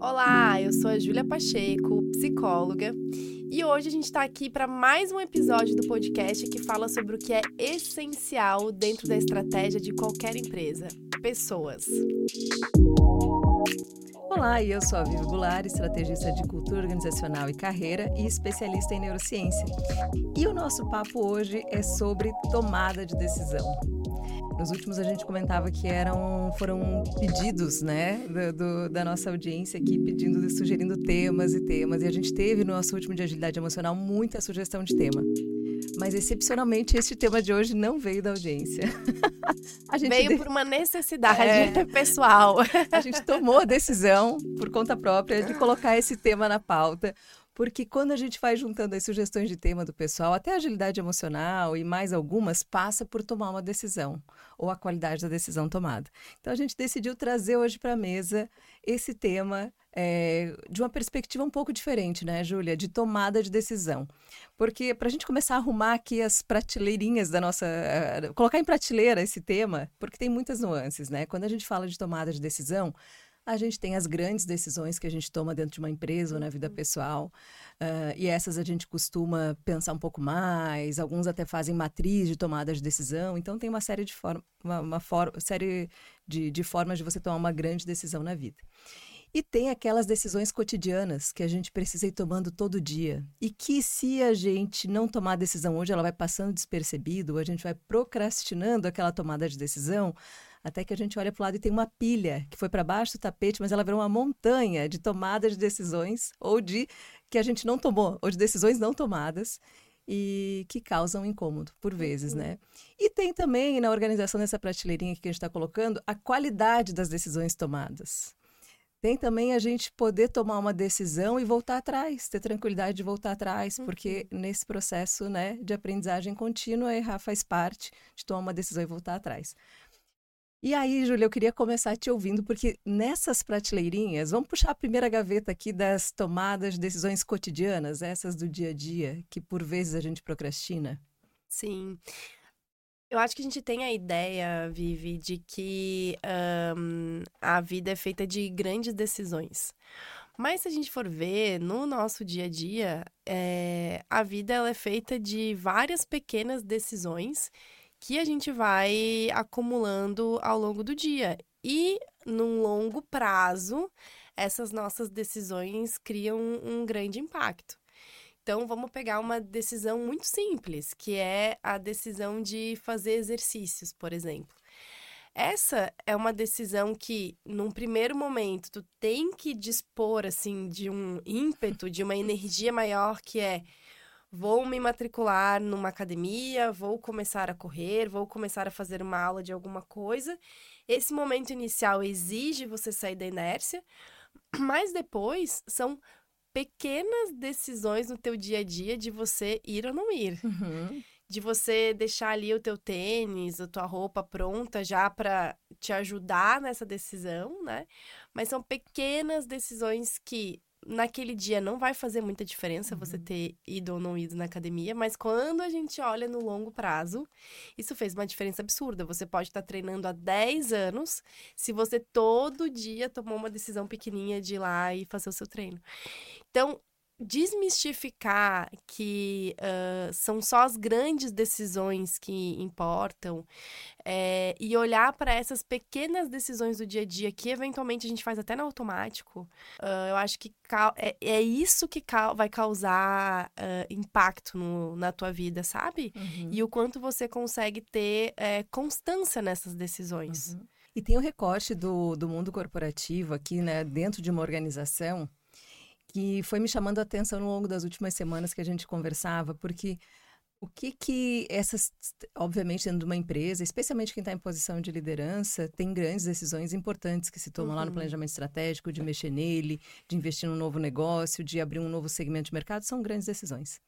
Olá, eu sou a Júlia Pacheco, psicóloga, e hoje a gente está aqui para mais um episódio do podcast que fala sobre o que é essencial dentro da estratégia de qualquer empresa: pessoas. Olá, eu sou a Vivi Goulart, estrategista de cultura organizacional e carreira e especialista em neurociência. E o nosso papo hoje é sobre tomada de decisão. Nos últimos a gente comentava que eram foram pedidos, né, do, do, da nossa audiência aqui pedindo, sugerindo temas e temas. E a gente teve no nosso último de agilidade emocional muita sugestão de tema. Mas excepcionalmente este tema de hoje não veio da audiência. veio por uma necessidade é... pessoal. a gente tomou a decisão por conta própria de colocar esse tema na pauta, porque quando a gente vai juntando as sugestões de tema do pessoal, até a agilidade emocional e mais algumas, passa por tomar uma decisão, ou a qualidade da decisão tomada. Então a gente decidiu trazer hoje para a mesa esse tema é, de uma perspectiva um pouco diferente, né, Júlia? De tomada de decisão. Porque para a gente começar a arrumar aqui as prateleirinhas da nossa. Uh, colocar em prateleira esse tema, porque tem muitas nuances, né? Quando a gente fala de tomada de decisão, a gente tem as grandes decisões que a gente toma dentro de uma empresa ou na vida uhum. pessoal. Uh, e essas a gente costuma pensar um pouco mais, alguns até fazem matriz de tomada de decisão. Então tem uma série de, forma, uma, uma for série de, de formas de você tomar uma grande decisão na vida. E tem aquelas decisões cotidianas que a gente precisa ir tomando todo dia. E que se a gente não tomar a decisão hoje, ela vai passando despercebido, ou a gente vai procrastinando aquela tomada de decisão, até que a gente olha para o lado e tem uma pilha que foi para baixo do tapete, mas ela virou uma montanha de tomadas de decisões ou de que a gente não tomou, ou de decisões não tomadas e que causam incômodo por vezes, uhum. né? E tem também na organização dessa prateleirinha que a gente está colocando a qualidade das decisões tomadas. Tem também a gente poder tomar uma decisão e voltar atrás, ter tranquilidade de voltar atrás, uhum. porque nesse processo né, de aprendizagem contínua, errar faz parte de tomar uma decisão e voltar atrás. E aí, Júlia, eu queria começar te ouvindo, porque nessas prateleirinhas, vamos puxar a primeira gaveta aqui das tomadas de decisões cotidianas, essas do dia a dia, que por vezes a gente procrastina. Sim. Eu acho que a gente tem a ideia, Vivi, de que um, a vida é feita de grandes decisões. Mas se a gente for ver no nosso dia a dia, é, a vida ela é feita de várias pequenas decisões que a gente vai acumulando ao longo do dia. E num longo prazo, essas nossas decisões criam um grande impacto. Então, vamos pegar uma decisão muito simples, que é a decisão de fazer exercícios, por exemplo. Essa é uma decisão que, num primeiro momento, tu tem que dispor, assim, de um ímpeto, de uma energia maior, que é vou me matricular numa academia, vou começar a correr, vou começar a fazer uma aula de alguma coisa. Esse momento inicial exige você sair da inércia, mas depois são pequenas decisões no teu dia a dia de você ir ou não ir. Uhum. De você deixar ali o teu tênis, a tua roupa pronta já para te ajudar nessa decisão, né? Mas são pequenas decisões que naquele dia não vai fazer muita diferença uhum. você ter ido ou não ido na academia, mas quando a gente olha no longo prazo, isso fez uma diferença absurda. Você pode estar treinando há 10 anos se você todo dia tomou uma decisão pequenininha de ir lá e fazer o seu treino. Então, desmistificar que uh, são só as grandes decisões que importam é, e olhar para essas pequenas decisões do dia a dia que eventualmente a gente faz até no automático, uh, eu acho que é, é, isso que ca vai causar uh, impacto no, na tua vida, sabe? Uhum. E o quanto você consegue ter é, constância nessas decisões. Uhum. E tem o recorte do, do mundo corporativo aqui, né, dentro de uma organização que foi me chamando a atenção ao longo das últimas semanas que a gente conversava, porque o que que essas, obviamente, dentro de uma empresa, especialmente quem está em posição de liderança, tem grandes decisões importantes que se tomam uhum. lá no uhum. planejamento estratégico, de mexer nele, de investir num novo negócio, de abrir um novo segmento de mercado, são grandes decisões.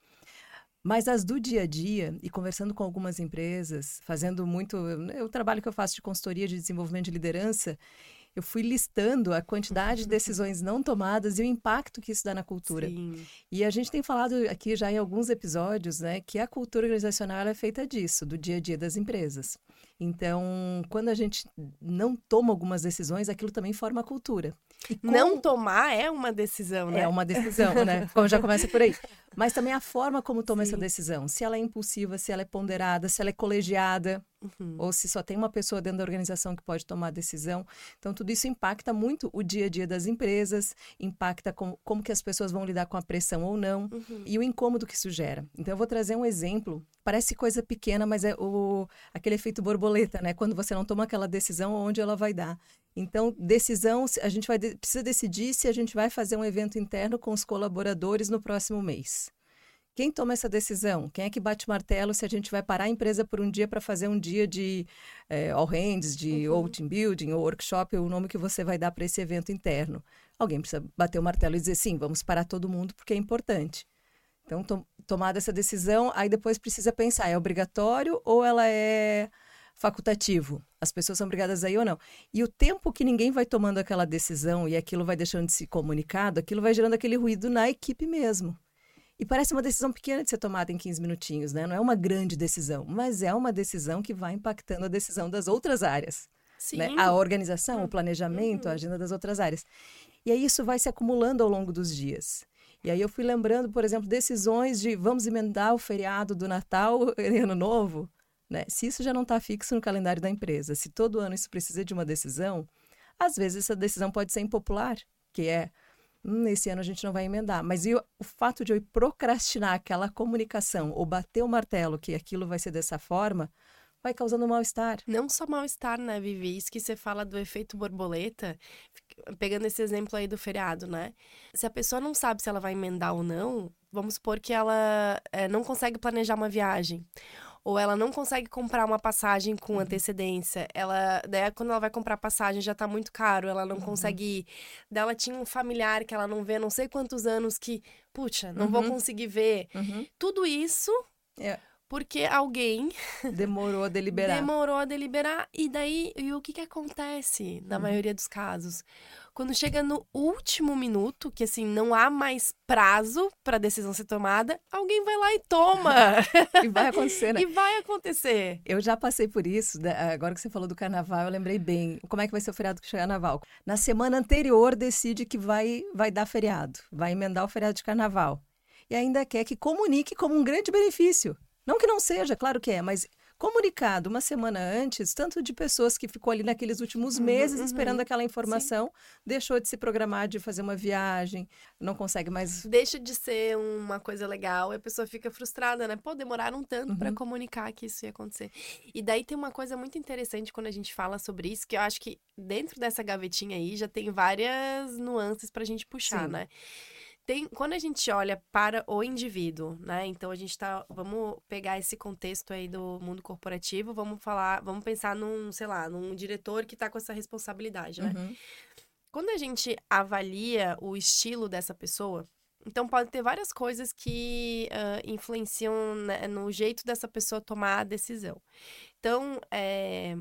Mas as do dia a dia, e conversando com algumas empresas, fazendo muito. O trabalho que eu faço de consultoria de desenvolvimento de liderança, eu fui listando a quantidade de decisões não tomadas e o impacto que isso dá na cultura. Sim. E a gente tem falado aqui já em alguns episódios, né, que a cultura organizacional é feita disso, do dia a dia das empresas. Então, quando a gente não toma algumas decisões, aquilo também forma cultura. Como... Não tomar é uma decisão, né? É uma decisão, né? Como já começa por aí. Mas também a forma como toma Sim. essa decisão. Se ela é impulsiva, se ela é ponderada, se ela é colegiada, uhum. ou se só tem uma pessoa dentro da organização que pode tomar a decisão. Então, tudo isso impacta muito o dia a dia das empresas, impacta com, como que as pessoas vão lidar com a pressão ou não, uhum. e o incômodo que isso gera. Então, eu vou trazer um exemplo. Parece coisa pequena, mas é o, aquele efeito borboleta, né? Quando você não toma aquela decisão, onde ela vai dar. Então, decisão, a gente vai precisa decidir se a gente vai fazer um evento interno com os colaboradores no próximo mês. Quem toma essa decisão? Quem é que bate martelo se a gente vai parar a empresa por um dia para fazer um dia de é, all hands, de uhum. ou team building, ou workshop, ou o nome que você vai dar para esse evento interno? Alguém precisa bater o martelo e dizer sim, vamos parar todo mundo porque é importante. Então, to tomada essa decisão, aí depois precisa pensar, é obrigatório ou ela é facultativo. As pessoas são obrigadas a ir ou não. E o tempo que ninguém vai tomando aquela decisão e aquilo vai deixando de ser comunicado, aquilo vai gerando aquele ruído na equipe mesmo. E parece uma decisão pequena de ser tomada em 15 minutinhos, né? Não é uma grande decisão, mas é uma decisão que vai impactando a decisão das outras áreas. Né? A organização, o planejamento, a uhum. agenda das outras áreas. E aí isso vai se acumulando ao longo dos dias. E aí eu fui lembrando, por exemplo, decisões de vamos emendar o feriado do Natal e Ano Novo. Né? Se isso já não está fixo no calendário da empresa, se todo ano isso precisa de uma decisão, às vezes essa decisão pode ser impopular, que é hum, esse ano a gente não vai emendar. Mas o fato de eu procrastinar aquela comunicação ou bater o martelo que aquilo vai ser dessa forma, vai causando mal-estar. Não só mal-estar, né, Vivi? Isso que você fala do efeito borboleta, pegando esse exemplo aí do feriado, né? Se a pessoa não sabe se ela vai emendar ou não, vamos supor que ela é, não consegue planejar uma viagem ou ela não consegue comprar uma passagem com uhum. antecedência. Ela, daí quando ela vai comprar passagem já tá muito caro, ela não uhum. consegue ir. Daí ela tinha um familiar que ela não vê não sei quantos anos que, puxa, não uhum. vou conseguir ver. Uhum. Tudo isso é. Porque alguém demorou a deliberar. demorou a deliberar e daí e o que que acontece na uhum. maioria dos casos? Quando chega no último minuto, que assim, não há mais prazo para a decisão ser tomada, alguém vai lá e toma. e vai acontecer, né? E vai acontecer. Eu já passei por isso, agora que você falou do carnaval, eu lembrei bem. Como é que vai ser o feriado que carnaval? Na semana anterior decide que vai vai dar feriado, vai emendar o feriado de carnaval. E ainda quer que comunique como um grande benefício. Não que não seja, claro que é, mas comunicado uma semana antes, tanto de pessoas que ficou ali naqueles últimos uhum, meses uhum, esperando uhum. aquela informação, Sim. deixou de se programar de fazer uma viagem, não consegue mais. Deixa de ser uma coisa legal e a pessoa fica frustrada, né? Pô, demoraram tanto uhum. para comunicar que isso ia acontecer. E daí tem uma coisa muito interessante quando a gente fala sobre isso, que eu acho que dentro dessa gavetinha aí já tem várias nuances pra gente puxar, Sim. né? Tem, quando a gente olha para o indivíduo, né? Então a gente tá, vamos pegar esse contexto aí do mundo corporativo, vamos falar, vamos pensar num, sei lá, num diretor que está com essa responsabilidade, né? Uhum. Quando a gente avalia o estilo dessa pessoa, então pode ter várias coisas que uh, influenciam né, no jeito dessa pessoa tomar a decisão. Então, é,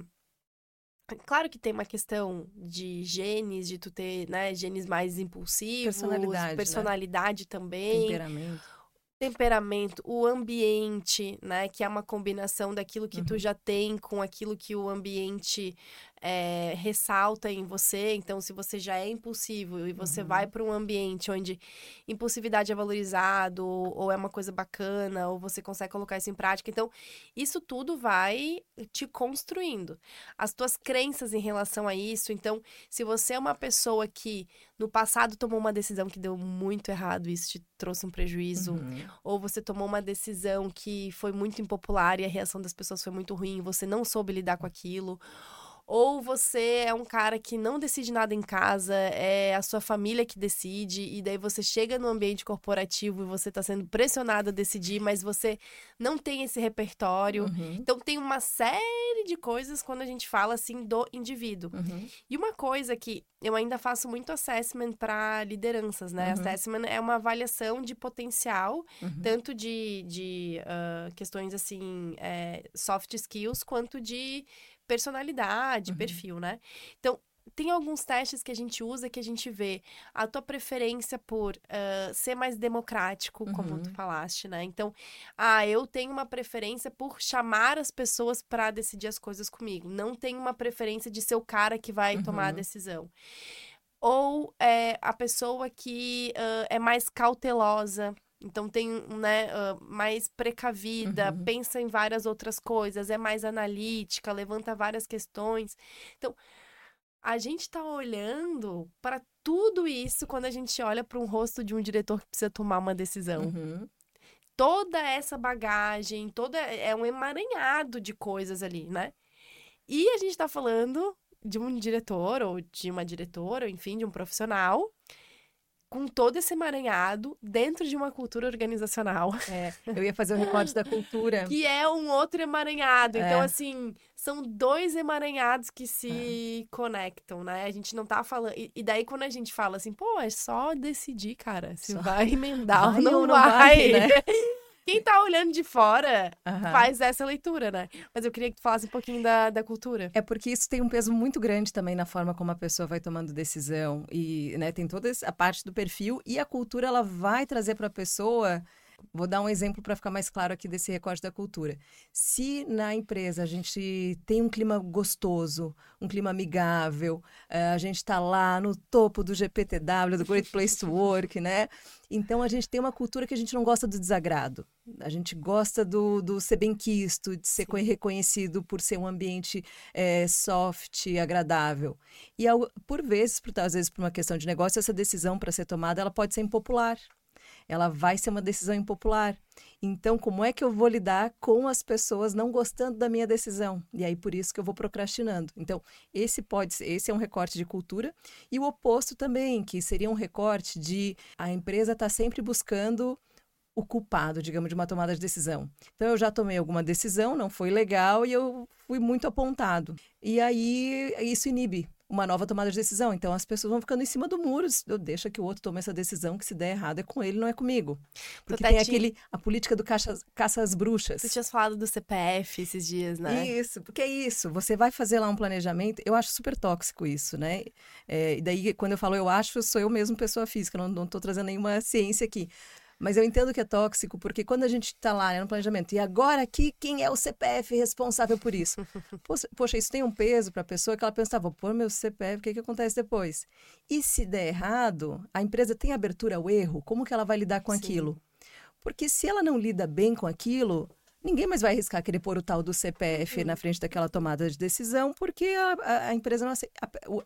Claro que tem uma questão de genes, de tu ter, né, genes mais impulsivos, personalidade, personalidade né? também. Temperamento. Temperamento, o ambiente, né, que é uma combinação daquilo que uhum. tu já tem com aquilo que o ambiente é, ressalta em você. Então, se você já é impulsivo e você uhum. vai para um ambiente onde impulsividade é valorizado, ou é uma coisa bacana, ou você consegue colocar isso em prática, então isso tudo vai te construindo. As tuas crenças em relação a isso. Então, se você é uma pessoa que no passado tomou uma decisão que deu muito errado, isso te trouxe um prejuízo, uhum. ou você tomou uma decisão que foi muito impopular e a reação das pessoas foi muito ruim, você não soube lidar com aquilo ou você é um cara que não decide nada em casa, é a sua família que decide, e daí você chega no ambiente corporativo e você está sendo pressionado a decidir, mas você não tem esse repertório. Uhum. Então tem uma série de coisas quando a gente fala assim do indivíduo. Uhum. E uma coisa que eu ainda faço muito assessment para lideranças, né? Uhum. Assessment é uma avaliação de potencial, uhum. tanto de, de uh, questões assim, é, soft skills, quanto de personalidade, uhum. perfil, né? Então, tem alguns testes que a gente usa que a gente vê a tua preferência por uh, ser mais democrático, como Uhum. tu falaste, né? Então, ah, eu tenho uma preferência por chamar as pessoas para decidir as coisas comigo. Não tenho uma preferência de ser o cara que vai tomar a Uhum. decisão. Ou é, a pessoa que ah, é mais cautelosa. Então tem, né, ah, mais precavida, Uhum. pensa em várias outras coisas, é mais analítica, levanta várias questões. Então, a gente tá olhando para tudo isso quando a gente olha para um rosto de um diretor que precisa tomar uma decisão. Uhum. Toda essa bagagem, toda é um emaranhado de coisas ali, né? E a gente tá falando de um diretor ou de uma diretora, ou enfim, de um profissional com todo esse emaranhado dentro de uma cultura organizacional. É, eu ia fazer o recorte da cultura. Que é um outro emaranhado. Então, É. assim, são dois emaranhados que se conectam, né? A gente não tá falando. E, daí, quando a gente fala assim, pô, é só decidir, cara, se Só- vai emendar Vai ou não, não vai. vai, né? Quem tá olhando de fora Aham. faz essa leitura, né? Mas eu queria que tu falasse um pouquinho da, da cultura. É porque isso tem um peso muito grande também na forma como a pessoa vai tomando decisão e, né, tem toda a parte do perfil e a cultura ela vai trazer para a pessoa. Vou dar um exemplo para ficar mais claro aqui desse recorte da cultura. Se na empresa a gente tem um clima gostoso, um clima amigável, eh, a gente está lá no topo do GPTW, do Great Place to Work, né? Então a gente tem uma cultura que a gente não gosta do desagrado. A gente gosta do, do ser bem-quisto, de ser reconhecido por ser um ambiente eh, soft, agradável. E por vezes, por, às vezes por uma questão de negócio, essa decisão para ser tomada, ela pode ser impopular. Ela vai ser uma decisão impopular. Então, como é que eu vou lidar com as pessoas não gostando da minha decisão? E aí, por isso que eu vou procrastinando. Então, esse pode ser, esse é um recorte de cultura. E o oposto também, que seria um recorte de a empresa estar sempre buscando o culpado, digamos, de uma tomada de decisão. Então, eu já tomei alguma decisão, não foi legal e eu fui muito apontado. E aí, isso inibe uma nova tomada de decisão. Então, as pessoas vão ficando em cima do muro. Deixa que o outro tome essa decisão, que se der errado é com ele, não é comigo. Porque tem aquele, a política do caça, caça às bruxas. Tu tinhas falado do CPF esses dias, né? Isso, porque é isso. Você vai fazer lá um planejamento. Eu acho super tóxico isso, né? É, e daí, quando eu falo eu acho, sou eu mesmo pessoa física, não, não tô trazendo nenhuma ciência aqui. Mas eu entendo que é tóxico, porque quando a gente está lá né, no planejamento, e agora aqui, quem é o CPF responsável por isso? Poxa, isso tem um peso para a pessoa que ela pensa, tá, vou pôr meu CPF, o que, que acontece depois? E se der errado, a empresa tem abertura ao erro, como que ela vai lidar com Sim. aquilo? Porque se ela não lida bem com aquilo, ninguém mais vai arriscar querer pôr o tal do CPF na frente daquela tomada de decisão, porque a, a- empresa não aceita.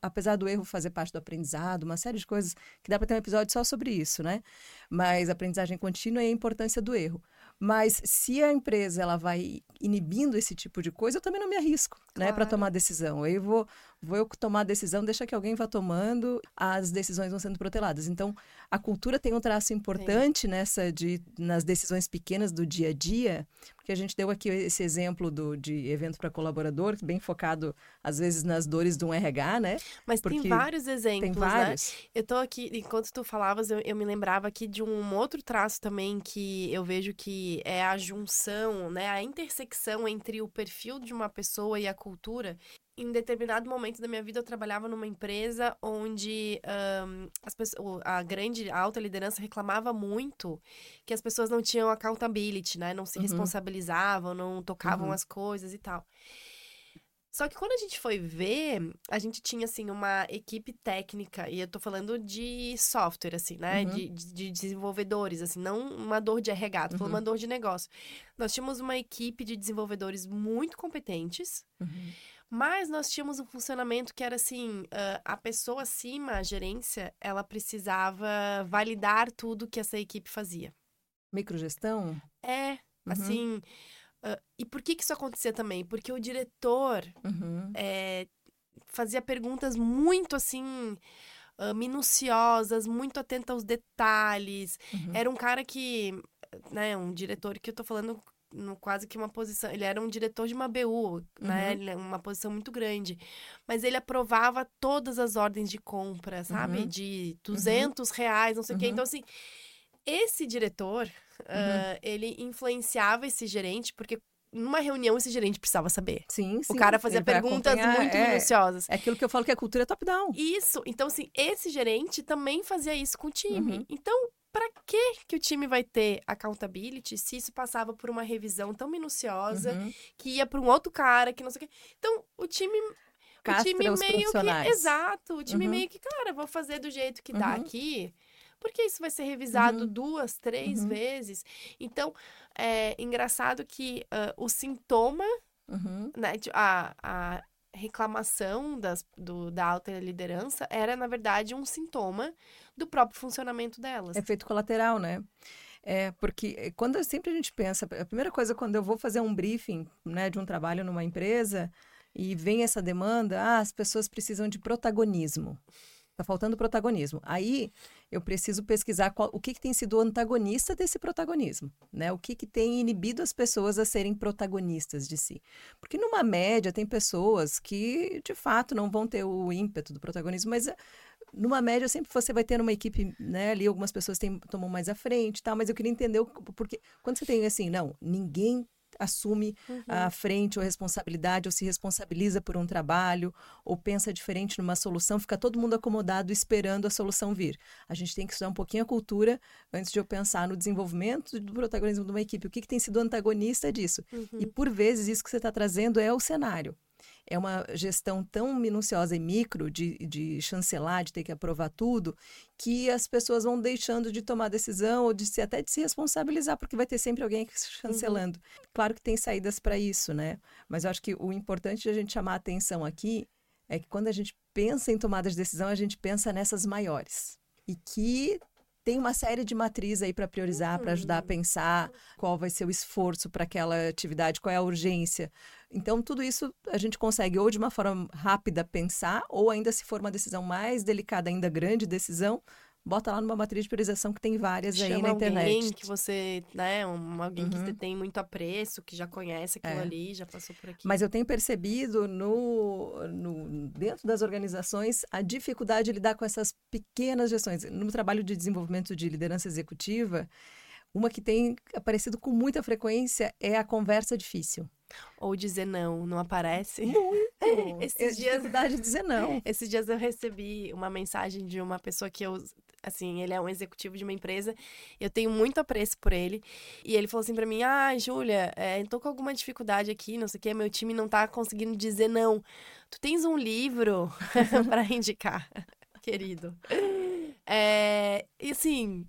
Apesar do erro fazer parte do aprendizado, uma série de coisas que dá para ter um episódio só sobre isso, né? Mas aprendizagem contínua e a importância do erro. Mas se a empresa ela vai inibindo esse tipo de coisa, eu também não me arrisco, né, para Claro. tomar decisão. Eu vou, vou eu tomar a decisão, deixa que alguém vá tomando, as decisões vão sendo proteladas. Então, a cultura tem um traço importante nessa de nas decisões pequenas do dia a dia, porque a gente deu aqui esse exemplo do, de evento para colaborador, bem focado às vezes nas dores de um RH, né? Mas Porque tem vários exemplos, Tem né? vários. Eu tô aqui, enquanto tu falavas, eu, eu me lembrava aqui de um outro traço também que eu vejo que é a junção, né? A intersecção entre o perfil de uma pessoa e a cultura. Em determinado momento da minha vida, eu trabalhava numa empresa onde ahn, as pessoas, a grande, a alta liderança reclamava muito que as pessoas não tinham accountability, né? Não se Uhum. responsabilizavam, não tocavam Uhum. as coisas e tal. Só que quando a gente foi ver, a gente tinha, assim, uma equipe técnica, e eu tô falando de software, assim, né? Uhum. De, de- de desenvolvedores, assim, não uma dor de RH, tô Uhum. uma dor de negócio. Nós tínhamos uma equipe de desenvolvedores muito competentes, Uhum. Mas nós tínhamos um funcionamento que era assim: a pessoa acima, a gerência, ela precisava validar tudo que essa equipe fazia. Microgestão? É, Uhum. assim. e por que que isso acontecia também? Porque o diretor Uhum. é, fazia perguntas muito assim minuciosas, muito atenta aos detalhes. Uhum. Era um cara que, né, um diretor que eu tô falando no, quase que uma posição, ele era um diretor de uma BU, né, Uhum. é uma posição muito grande, mas ele aprovava todas as ordens de compra, sabe, Uhum. de 200 reais, não sei o quê. Uhum. Então assim, esse diretor, ah, ele influenciava esse gerente porque numa reunião esse gerente precisava saber. Sim, sim. O cara fazia perguntas muito é, minuciosas. É aquilo que eu falo que a cultura é top-down. Isso. Então, assim, esse gerente também fazia isso com o time. Uhum. Então, pra que que o time vai ter accountability se isso passava por uma revisão tão minuciosa Uhum. que ia pra um outro cara que não sei o quê? Então, o time o Castra time os meio que exato, o time Uhum. meio que, cara, vou fazer do jeito que dá Uhum. aqui. Porque isso vai ser revisado Uhum. duas, três Uhum. vezes. Então, é engraçado que ah, o sintoma Uhum. né, a, a reclamação das, do, da alta liderança era, na verdade, um sintoma do próprio funcionamento delas. Efeito colateral, né? É, porque eh, quando sempre a gente pensa, a primeira coisa quando eu vou fazer um briefing, né, de um trabalho numa empresa e vem essa demanda, ah, as pessoas precisam de protagonismo. Tá faltando protagonismo. Aí eu preciso pesquisar qual- o que, que tem sido o antagonista desse protagonismo, né? O que, que tem inibido as pessoas a serem protagonistas de si. Porque numa média tem pessoas que de fato não vão ter o ímpeto do protagonismo, mas eh, numa média sempre você vai ter uma equipe, né, ali algumas pessoas tem, tomam mais à frente, tal, mas eu queria entender o, porque quando você tem assim, não, ninguém assume Uhum. a frente ou a responsabilidade ou se responsabiliza por um trabalho ou pensa diferente numa solução, fica todo mundo acomodado esperando a solução vir. A gente tem que estudar um pouquinho a cultura antes de eu pensar no desenvolvimento do protagonismo de uma equipe. O que, que tem sido antagonista disso? Uhum. E por vezes isso que você está trazendo é o cenário. É uma gestão tão minuciosa e micro de, de chancelar, de ter que aprovar tudo, que as pessoas vão deixando de tomar decisão ou de se, até de se responsabilizar, porque vai ter sempre alguém chancelando. Claro que tem saídas para isso, né? Mas eu acho que o importante de a gente chamar a atenção aqui é que quando a gente pensa em tomadas de decisão, a gente pensa nessas maiores. E que tem uma série de matrizes aí para priorizar, para ajudar a pensar qual vai ser o esforço para aquela atividade, qual é a urgência. Então, tudo isso a gente consegue ou de uma forma rápida pensar, ou ainda se for uma decisão mais delicada, ainda grande decisão, bota lá numa matriz de priorização que tem várias aí Chama na internet. alguém que você, né, um, alguém que Uhum. você tem muito apreço, que já conhece aquilo É. ali, já passou por aqui. Mas eu tenho percebido no, no- dentro das organizações a dificuldade de lidar com essas pequenas gestões. No trabalho de desenvolvimento de liderança executiva, uma que tem aparecido com muita frequência é a conversa difícil. Ou dizer não, não aparece. Esses É dias- dificuldade de dizer não. Esses dias eu recebi uma mensagem de uma pessoa que eu, assim, ele é um executivo de uma empresa, eu tenho muito apreço por ele, e ele falou assim pra mim: Ah, Júlia, é, tô com alguma dificuldade aqui, não sei o que, meu time não tá conseguindo dizer não. Tu tens um livro pra indicar, querido. É, e assim.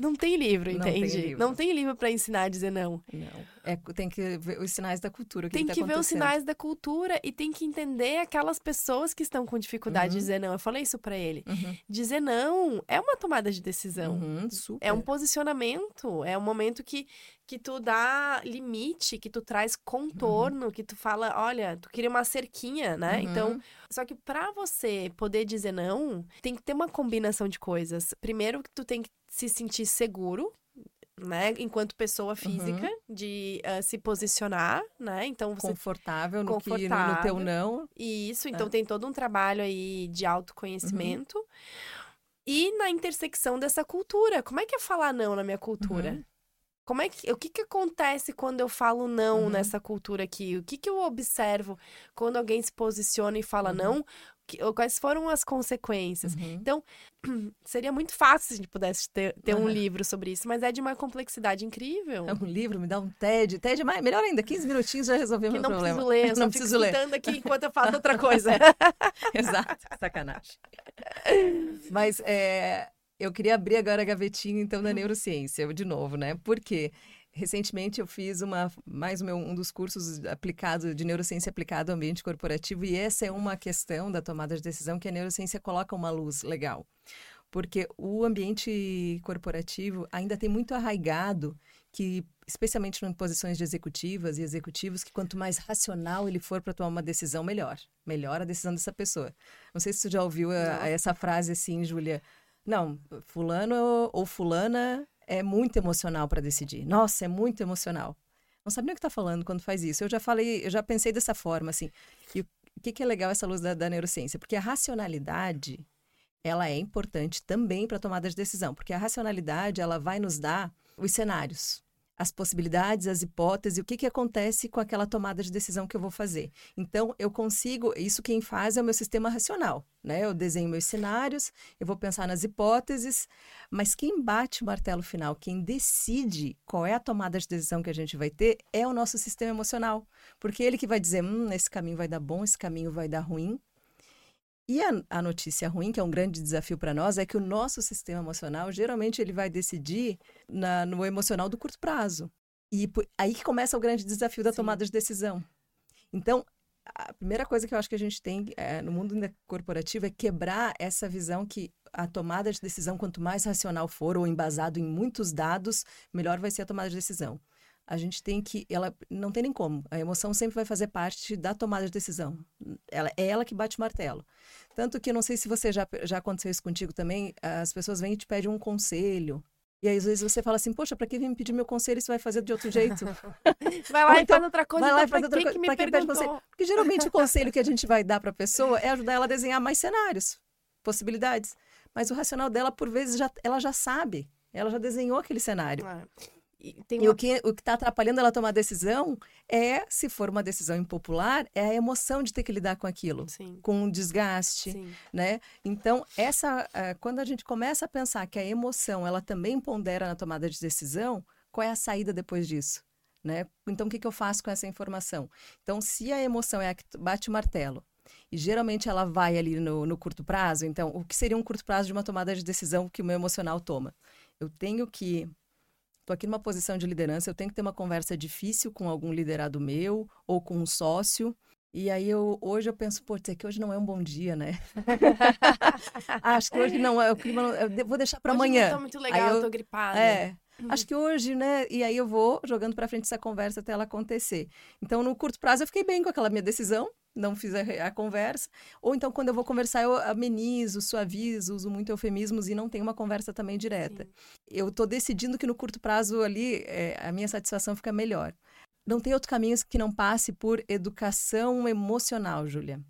Não tem livro, Não tem entende? livro. Não tem livro pra ensinar a dizer não. Não. É, tem que ver os sinais da cultura. Tem tá que ver os sinais da cultura e tem que entender aquelas pessoas que estão com dificuldade de Uhum. dizer não. Eu falei isso pra ele. Uhum. Dizer não é uma tomada de decisão. Uhum. É um posicionamento, é um momento que, que tu dá limite, que tu traz contorno, que tu fala, olha, tu queria uma cerquinha, né? Uhum. Então, só que pra você poder dizer não, tem que ter uma combinação de coisas. Primeiro, que tu tem que se sentir seguro, né? Enquanto pessoa física, de ah, se posicionar, né? Então, você confortável no que no, no teu Confortável. não. isso, então É. tem todo um trabalho aí de autoconhecimento. E na intersecção dessa cultura. Como é que é falar não na minha cultura? Uhum. Como é que, o que que acontece quando eu falo não Uhum. nessa cultura aqui? O que que eu observo quando alguém se posiciona e fala Uhum. não? Que- quais foram as consequências? Uhum. Então, seria muito fácil se a gente pudesse ter, ter um Aham. livro sobre isso, mas é de uma complexidade incrível. É um livro, me dá um TED. TED, mais, melhor ainda, 15 minutinhos já resolveu meu não problema. preciso ler, eu não preciso ler. escutando aqui enquanto eu faço outra coisa. Exato, sacanagem. Mas é, eu queria abrir agora a gavetinha, então, da neurociência, de novo, né? Por quê? Recentemente eu fiz uma, mais meu, um dos cursos aplicado de neurociência aplicada ao ambiente corporativo e essa é uma questão da tomada de decisão que a neurociência coloca uma luz legal. Porque o ambiente corporativo ainda tem muito arraigado que, especialmente em posições de executivas e executivos, que quanto mais racional ele for para tomar uma decisão, melhor. Melhor a decisão dessa pessoa. Não sei se você já ouviu a- Nossa. essa frase assim, Júlia. Não, fulano ou fulana é muito emocional para decidir. Nossa, é muito emocional. Não sabe nem o que está falando quando faz isso. Eu já falei, eu já pensei dessa forma, assim. E o que, que é legal essa luz da, da neurociência? Porque a racionalidade, ela é importante também para tomada de decisão, porque a racionalidade ela vai nos dar os cenários. As possibilidades, as hipóteses, o que, que acontece com aquela tomada de decisão que eu vou fazer. Então, eu consigo, isso quem faz é o meu sistema racional, né? Eu desenho meus cenários, eu vou pensar nas hipóteses, mas quem bate o martelo final, quem decide qual é a tomada de decisão que a gente vai ter, é o nosso sistema emocional. Porque ele que vai dizer, hum, esse caminho vai dar bom, esse caminho vai dar ruim. E a, a notícia ruim, que é um grande desafio para nós, é que o nosso sistema emocional, geralmente, ele vai decidir na, no emocional do curto prazo. E por, aí que começa o grande desafio da Sim. tomada de decisão. Então, a primeira coisa que eu acho que a gente tem é, no mundo corporativo é quebrar essa visão que a tomada de decisão, quanto mais racional for ou embasado em muitos dados, melhor vai ser a tomada de decisão a gente tem que. Ela não tem nem como. A emoção sempre vai fazer parte da tomada de decisão. Ela, é ela que bate o martelo. Tanto que não sei se você já, já aconteceu isso contigo também. As pessoas vêm e te pedem um conselho. E aí, às vezes você fala assim, poxa, para que vem me pedir meu conselho se vai fazer de outro jeito? vai lá Ou e então, faz outra coisa, vai lá então, e faz outra coisa. Pede conselho? Porque geralmente o conselho que a gente vai dar para a pessoa é ajudar ela a desenhar mais cenários, possibilidades. Mas o racional dela, por vezes, já, ela já sabe. Ela já desenhou aquele cenário. É. E, uma... e o que o está atrapalhando ela tomar decisão é, se for uma decisão impopular, é a emoção de ter que lidar com aquilo, Sim. com um desgaste, Sim. né? Então, essa, uh, quando a gente começa a pensar que a emoção, ela também pondera na tomada de decisão, qual é a saída depois disso? Né? Então, o que, que eu faço com essa informação? Então, se a emoção é a que bate o martelo, e geralmente ela vai ali no, no curto prazo, então, o que seria um curto prazo de uma tomada de decisão que o meu emocional toma? Eu tenho que estou aqui numa posição de liderança, eu tenho que ter uma conversa difícil com algum liderado meu ou com um sócio. E aí eu hoje eu penso, pô, é que hoje não é um bom dia, né? Acho que hoje não é, o clima não, eu vou deixar para amanhã. Não tá muito legal, eu, tô gripada. É. Uhum. Acho que hoje, né? E aí eu vou jogando para frente essa conversa até ela acontecer. Então, no curto prazo, eu fiquei bem com aquela minha decisão, não fiz a, a, conversa. Ou então, quando eu vou conversar, eu amenizo, suavizo, uso muito eufemismos e não tenho uma conversa também direta. Sim. Eu estou decidindo que no curto prazo ali é, a minha satisfação fica melhor. Não tem outro caminho que não passe por educação emocional, Júlia.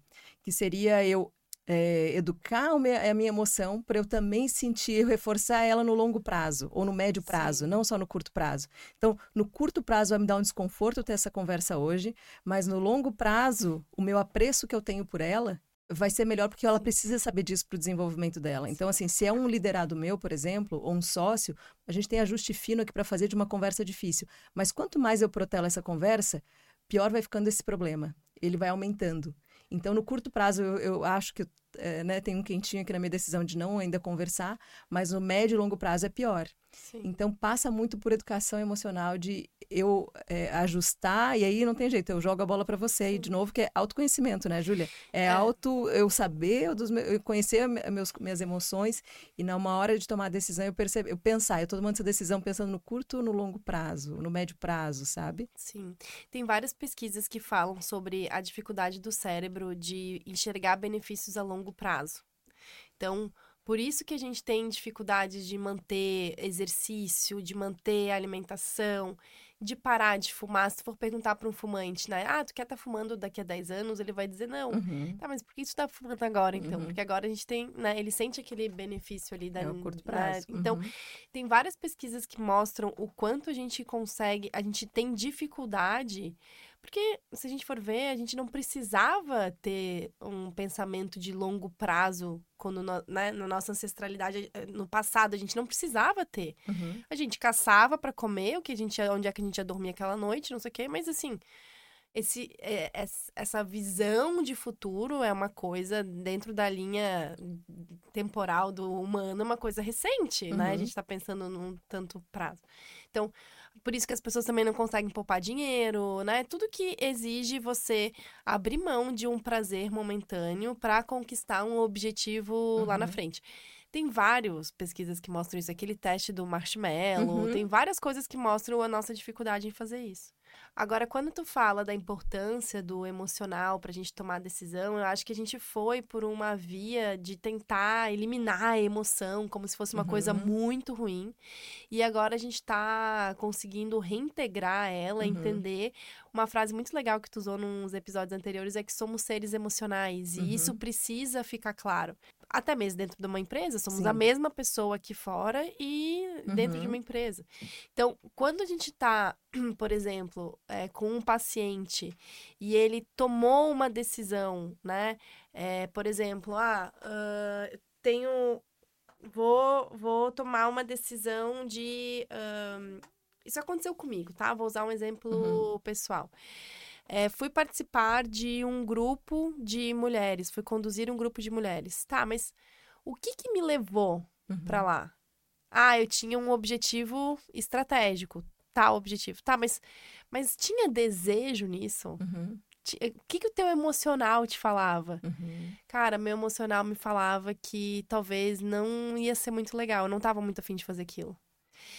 Que seria eu é, educar a minha emoção para eu também sentir, reforçar ela no longo prazo ou no médio prazo, Sim. não só no curto prazo. Então, no curto prazo vai me dar um desconforto ter essa conversa hoje, mas no longo prazo, o meu apreço que eu tenho por ela vai ser melhor porque ela precisa saber disso para o desenvolvimento dela. Então, assim, se é um liderado meu, por exemplo, ou um sócio, a gente tem ajuste fino aqui para fazer de uma conversa difícil. Mas quanto mais eu protelo essa conversa, pior vai ficando esse problema. Ele vai aumentando. Então, no curto prazo, eu, eu acho que é, né, tem um quentinho aqui na minha decisão de não ainda conversar, mas no médio e longo prazo é pior. Sim. Então, passa muito por educação emocional de eu é, ajustar, e aí não tem jeito, eu jogo a bola para você. Sim. E, de novo, que é autoconhecimento, né, Júlia? É, é, auto eu saber, dos eu conhecer meus, minhas emoções, e na uma hora de tomar a decisão, eu perceber, eu pensar, eu tô tomando essa decisão pensando no curto ou no longo prazo, no médio prazo, sabe? Sim. Tem várias pesquisas que falam sobre a dificuldade do cérebro de enxergar benefícios a longo prazo. Então, por isso que a gente tem dificuldade de manter exercício, de manter alimentação, de parar de fumar. Se for perguntar para um fumante, né? Ah, tu quer estar tá fumando daqui a 10 anos? Ele vai dizer não. Uhum. Tá, mas por que tu tá fumando agora, então? Uhum. Porque agora a gente tem, né? Ele sente aquele benefício ali da... É o curto prazo. Né? Então, uhum. tem várias pesquisas que mostram o quanto a gente consegue... A gente tem dificuldade porque, se a gente for ver, a gente não precisava ter um pensamento de longo prazo quando no, né, na nossa ancestralidade, eh, no passado, a gente não precisava ter. Uhum. A gente caçava para comer, o que a gente, onde é que a gente ia dormir aquela noite, não sei o quê, mas assim, esse, é, essa visão de futuro é uma coisa dentro da linha temporal do humano, é uma coisa recente, uhum. né? A uhum. gente está pensando num tanto prazo. Então, por isso que as pessoas também não conseguem poupar dinheiro, né? Tudo que exige você abrir mão de um prazer momentâneo para conquistar um objetivo uhum. lá na uhum. frente. Tem várias pesquisas que mostram isso. Aquele teste do marshmallow. Uhum. Tem várias coisas que mostram a nossa dificuldade em fazer isso. Agora, quando tu fala da importância do emocional para a gente tomar decisão, eu acho que a gente foi por uma via de tentar eliminar a emoção como se fosse uma uhum. coisa muito ruim. E agora a gente está conseguindo reintegrar ela, uhum. entender. Uma frase muito legal que tu usou nos episódios anteriores é que somos seres emocionais. E uhum. isso precisa ficar claro até mesmo dentro de uma empresa, somos Sim. a mesma pessoa aqui fora e dentro de Uhum. uma empresa. Então, quando a gente tá, por exemplo, é, com um paciente e ele tomou uma decisão, né? É, por exemplo, ah, ah, tenho. Vou, vou tomar uma decisão de. isso aconteceu comigo, tá? Vou usar um exemplo pessoal. É, fui participar de um grupo de mulheres, fui conduzir um grupo de mulheres. Tá, mas o que que me levou Uhum. pra lá? Ah, eu tinha um objetivo estratégico, tal objetivo. Tá, mas, mas tinha desejo nisso? Uhum. Ti- O que que o teu emocional te falava? Uhum. Cara, meu emocional me falava que talvez não ia ser muito legal, eu não tava muito afim de fazer aquilo.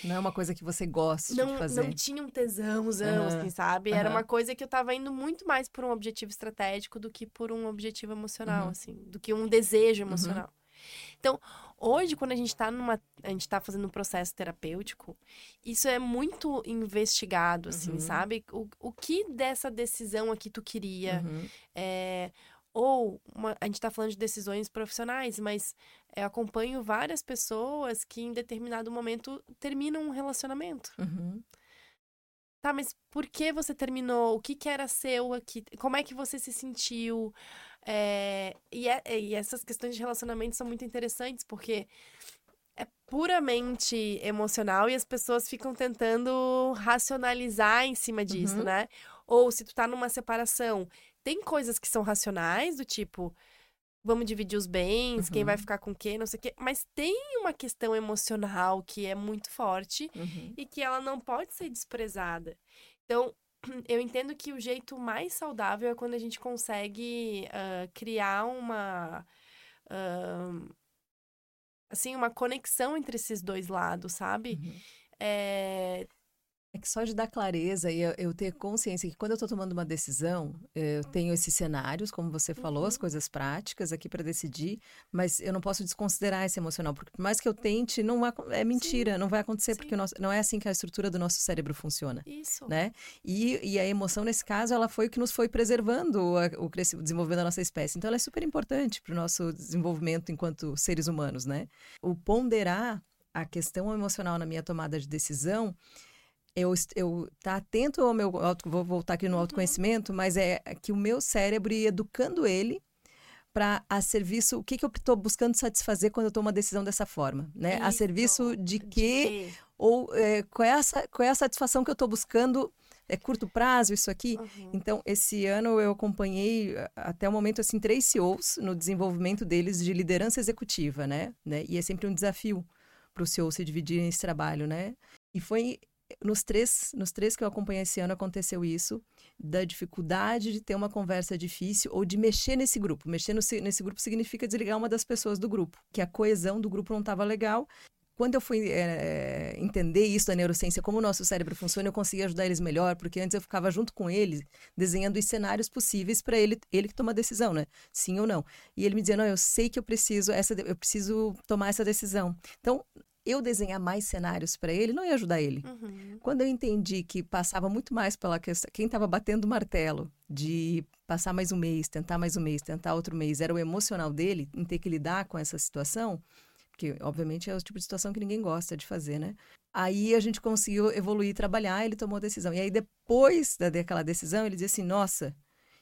Não é uma coisa que você gosta de Não, fazer. não tinha um tesãozão, Aham, assim, sabe? Era aham. uma coisa que eu tava indo muito mais por um objetivo estratégico do que por um objetivo emocional, Uhum. assim, do que um desejo emocional. Então, hoje, quando a gente tá numa. A gente tá fazendo um processo terapêutico, isso é muito investigado, assim, Uhum. sabe? O, o que dessa decisão aqui tu queria? Uhum. É, ou uma- a gente está falando de decisões profissionais, mas eu acompanho várias pessoas que em determinado momento terminam um relacionamento. Uhum. Tá, mas por que você terminou? O que, que era seu aqui? Como é que você se sentiu? É, e, é- e essas questões de relacionamento são muito interessantes, porque é puramente emocional e as pessoas ficam tentando racionalizar em cima disso, Uhum. né? Ou se tu tá numa separação, tem coisas que são racionais, do tipo, vamos dividir os bens, quem vai Uhum. ficar com quem, não sei o quê. Mas tem uma questão emocional que é muito forte Uhum. e que ela não pode ser desprezada. Então, eu entendo que o jeito mais saudável é quando a gente consegue ah, criar uma. ah, assim, uma conexão entre esses dois lados, sabe? Uhum. É, É que só de dar clareza e eu, eu ter consciência que quando eu estou tomando uma decisão, eu tenho esses cenários, como você falou, as Uhum. coisas práticas aqui para decidir, mas eu não posso desconsiderar esse emocional, porque por mais que eu tente, não vai, é mentira, não vai acontecer, porque Sim. nosso, não é assim que a estrutura do nosso cérebro funciona. isso. Né? E, e a emoção, nesse caso, ela foi o que nos foi preservando a- o, cresci- o desenvolvimento da nossa espécie. Então, ela é super importante para o nosso desenvolvimento enquanto seres humanos, né? O ponderar a questão emocional na minha tomada de decisão, eu, eu tá atento ao meu, auto, vou voltar aqui no Uhum. autoconhecimento, mas é que o meu cérebro ia educando ele para a serviço, o que, que eu estou buscando satisfazer quando eu tomo uma decisão dessa forma, né? A Isso. serviço de De que quê? ou é, qual, é a, qual é a satisfação que eu estou buscando? É curto prazo isso aqui? Uhum. Então, esse ano eu acompanhei a- até o momento assim três CEOs no desenvolvimento deles de liderança executiva, né? né? E é sempre um desafio para o CEO se dividir nesse trabalho, né? E foi nos três, nos três que eu acompanhei esse ano aconteceu isso, da dificuldade de ter uma conversa difícil ou de mexer nesse grupo. Mexer no se- nesse grupo significa desligar uma das pessoas do grupo, que a coesão do grupo não estava legal. Quando eu fui eh, entender isso da neurociência, como o nosso cérebro funciona, eu consegui ajudar eles melhor, porque antes eu ficava junto com eles, desenhando os cenários possíveis para ele, ele que toma a decisão, né? Sim ou não. E ele me dizia: "Não, eu sei que eu preciso essa eu preciso tomar essa decisão". Então, eu desenhar mais cenários para ele não ia ajudar ele. Uhum. Quando eu entendi que passava muito mais pela questão, quem estava batendo o martelo de passar mais um mês, tentar mais um mês, tentar outro mês, era o emocional dele em ter que lidar com essa situação, que obviamente é o tipo de situação que ninguém gosta de fazer, né? Aí a gente conseguiu evoluir, trabalhar, ele tomou a decisão. E aí depois da- daquela decisão, ele disse assim: "Nossa,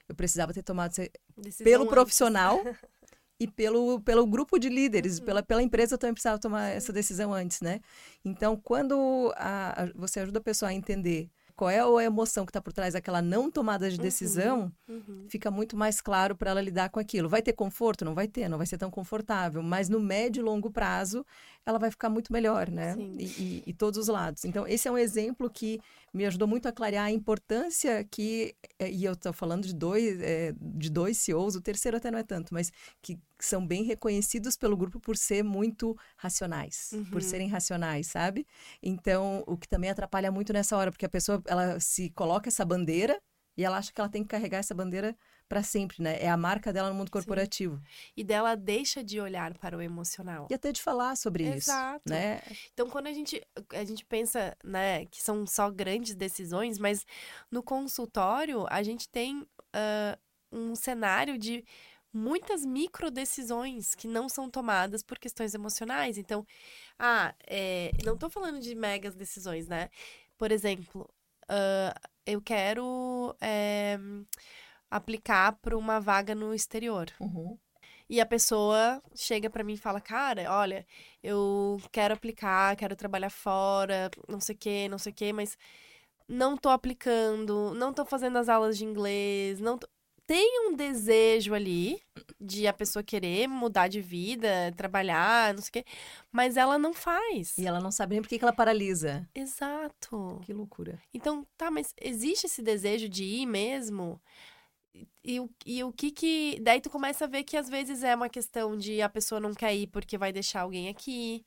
eu precisava ter tomado Decisão pelo antes. profissional e pelo, pelo grupo de líderes, Uhum. pela, pela empresa também precisava tomar essa decisão antes, né? Então, quando a- a- você ajuda a pessoa a entender qual é a emoção que está por trás daquela não tomada de decisão, Uhum. fica muito mais claro para ela lidar com aquilo. Vai ter conforto? Não vai ter, não vai ser tão confortável, mas no médio e longo prazo ela vai ficar muito melhor, né? E, e, e todos os lados. Então, esse é um exemplo que me ajudou muito a clarear a importância que, eh, e eu estou falando de dois, eh, de dois CEOs, o terceiro até não é tanto, mas que são bem reconhecidos pelo grupo por ser muito racionais, por Uhum. serem racionais, sabe? Então, o que também atrapalha muito nessa hora, porque a pessoa, ela se coloca essa bandeira e ela acha que ela tem que carregar essa bandeira para sempre, né? É a marca dela no mundo corporativo. E dela deixa de olhar para o emocional. E até de falar sobre Exato. isso, né? Então, quando a gente, a gente pensa, né, que são só grandes decisões, mas no consultório a gente tem ah, um cenário de muitas micro decisões que não são tomadas por questões emocionais. Então, ah, é, não estou falando de megas decisões, né? Por exemplo, uh, eu quero é, aplicar para uma vaga no exterior. Uhum. E a pessoa chega para mim e fala: Cara, olha, eu quero aplicar, quero trabalhar fora, não sei o quê, não sei o quê, mas não tô aplicando, não tô fazendo as aulas de inglês, não tô... Tem um desejo ali de a pessoa querer mudar de vida, trabalhar, não sei o quê, mas ela não faz. E ela não sabe nem por que que ela paralisa. Exato. Que loucura. Então, tá, mas existe esse desejo de ir mesmo? E, o- e o que que. Daí tu começa a ver que às vezes é uma questão de a pessoa não quer ir porque vai deixar alguém aqui.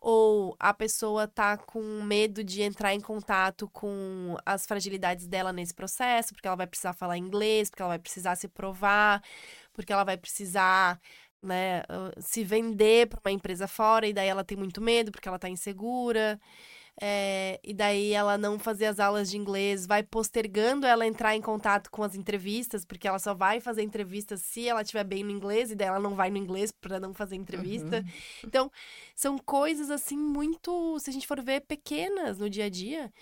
Ou a pessoa tá com medo de entrar em contato com as fragilidades dela nesse processo, porque ela vai precisar falar inglês, porque ela vai precisar se provar, porque ela vai precisar, né, ah, se vender para uma empresa fora, e daí ela tem muito medo porque ela tá insegura. É, e daí ela não fazer as aulas de inglês, vai postergando ela entrar em contato com as entrevistas, porque ela só vai fazer entrevistas se ela estiver bem no inglês, e daí ela não vai no inglês para não fazer entrevista. Então, são coisas assim muito, se a gente for ver, pequenas no dia a dia,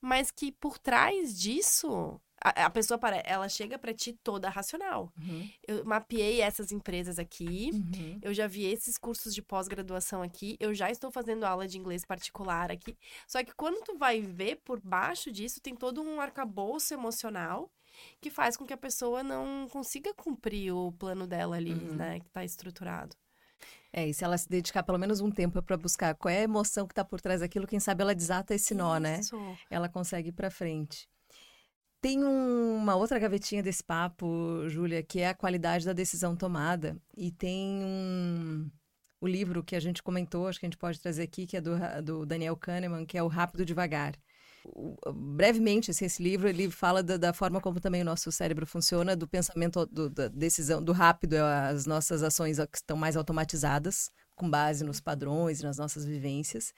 mas que por trás disso, a, a pessoa para, ela chega para ti toda racional. Uhum. Eu mapeei essas empresas aqui, Uhum. eu já vi esses cursos de pós-graduação aqui, eu já estou fazendo aula de inglês particular aqui. Só que quando tu vai ver por baixo disso, tem todo um arcabouço emocional que faz com que a pessoa não consiga cumprir o plano dela ali, Uhum. né, que tá estruturado. É, e se ela se dedicar pelo menos um tempo para buscar qual é a emoção que está por trás daquilo, quem sabe ela desata esse nó, né? Isso. Ela consegue ir para frente. Tem um- uma outra gavetinha desse papo, Júlia, que é a qualidade da decisão tomada. E tem um, o livro que a gente comentou, acho que a gente pode trazer aqui, que é do, do Daniel Kahneman, que é o Rápido Devagar. O- brevemente, assim, esse livro ele fala da, da forma como também o nosso cérebro funciona, do pensamento, do, da decisão, do rápido, é as nossas ações que estão mais automatizadas, com base nos padrões nas nossas vivências.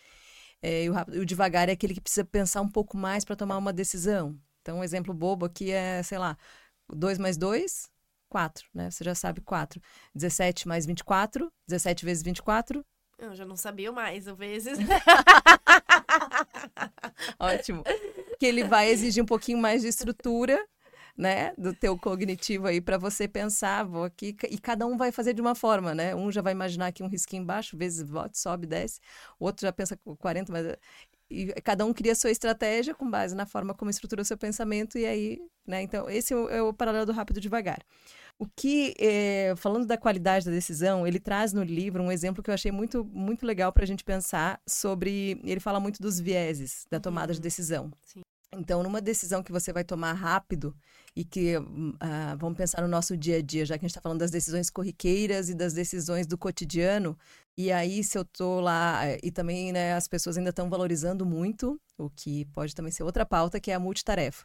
É, e o, rápido- o devagar é aquele que precisa pensar um pouco mais para tomar uma decisão. Então, um exemplo bobo aqui é, sei lá, 2 mais 2, 4, né? Você já sabe 4. 17 mais 24, 17 vezes 24, Eu já não sabia mais, às vezes. ótimo. Que ele vai exigir um pouquinho mais de estrutura, né? Do teu cognitivo aí para você pensar, vou aqui, e cada um vai fazer de uma forma, né? Um já vai imaginar aqui um risquinho embaixo, vezes sobe, desce. O outro já pensa com 40, mas e cada um cria a sua estratégia com base na forma como estrutura o seu pensamento e aí, né? Então, esse é o, é o paralelo do rápido devagar. O que, eh, falando da qualidade da decisão, ele traz no livro um exemplo que eu achei muito, muito legal para a gente pensar sobre. Ele fala muito dos vieses da tomada de Uhum. decisão. Sim. Então, numa decisão que você vai tomar rápido e que ah, vamos pensar no nosso dia a dia, já que a gente está falando das decisões corriqueiras e das decisões do cotidiano, e aí se eu tô lá eh, e também né, as pessoas ainda estão valorizando muito, o que pode também ser outra pauta, que é a multitarefa.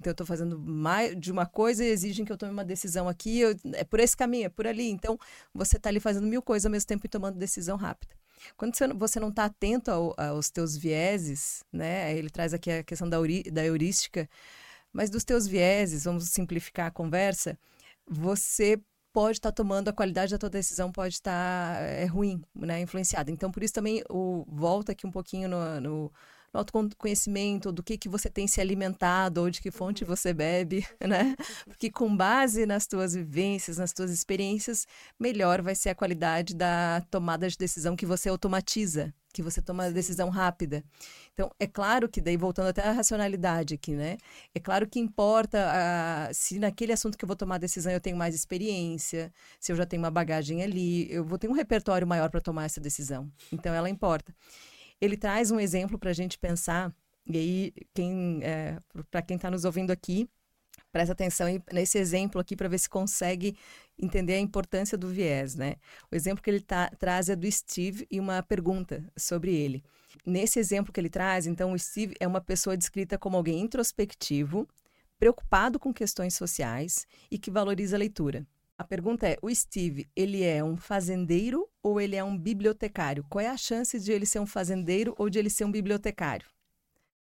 Então, eu estou fazendo mais de uma coisa e exigem que eu tome uma decisão aqui, eu- é por esse caminho, é por ali. Então, você está ali fazendo mil coisas ao mesmo tempo e tomando decisão rápida. Quando você, não- está atento ao- aos teus vieses, né? Ele traz aqui a questão da, da heurística, mas dos teus vieses, vamos simplificar a conversa, você pode estar tomando, a qualidade da tua decisão pode estar é, ruim, né? Influenciada. Então, por isso também, o, volta aqui um pouquinho no, no, no autoconhecimento, do que, que você tem se alimentado, ou de que fonte você bebe, né? Porque com base nas tuas vivências, nas tuas experiências, melhor vai ser a qualidade da tomada de decisão que você automatiza, que você toma a decisão rápida. Então, é claro que daí, voltando até à racionalidade aqui, né? É claro que importa ah, se naquele assunto que eu vou tomar a decisão eu tenho mais experiência, se eu já tenho uma bagagem ali, eu vou ter um repertório maior para tomar essa decisão. Então, ela importa. Ele traz um exemplo para a gente pensar, e aí, quem, é, para quem está nos ouvindo aqui, presta atenção nesse exemplo aqui para ver se consegue entender a importância do viés, né? O exemplo que ele tá- traz é do Steve e uma pergunta sobre ele. Nesse exemplo que ele traz, então, o Steve é uma pessoa descrita como alguém introspectivo, preocupado com questões sociais e que valoriza a leitura. A pergunta é: o Steve, ele é um fazendeiro ou ele é um bibliotecário? Qual é a chance de ele ser um fazendeiro ou de ele ser um bibliotecário?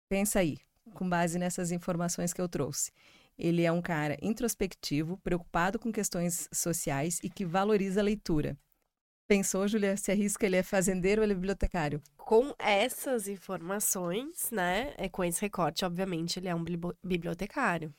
Pensa aí, com base nessas informações que eu trouxe. ele é um cara introspectivo, preocupado com questões sociais e que valoriza a leitura. Pensou, Julia, se arrisca, ele é fazendeiro ou ele é bibliotecário? Com essas informações, né, é com esse recorte, obviamente, ele é um bibliotecário.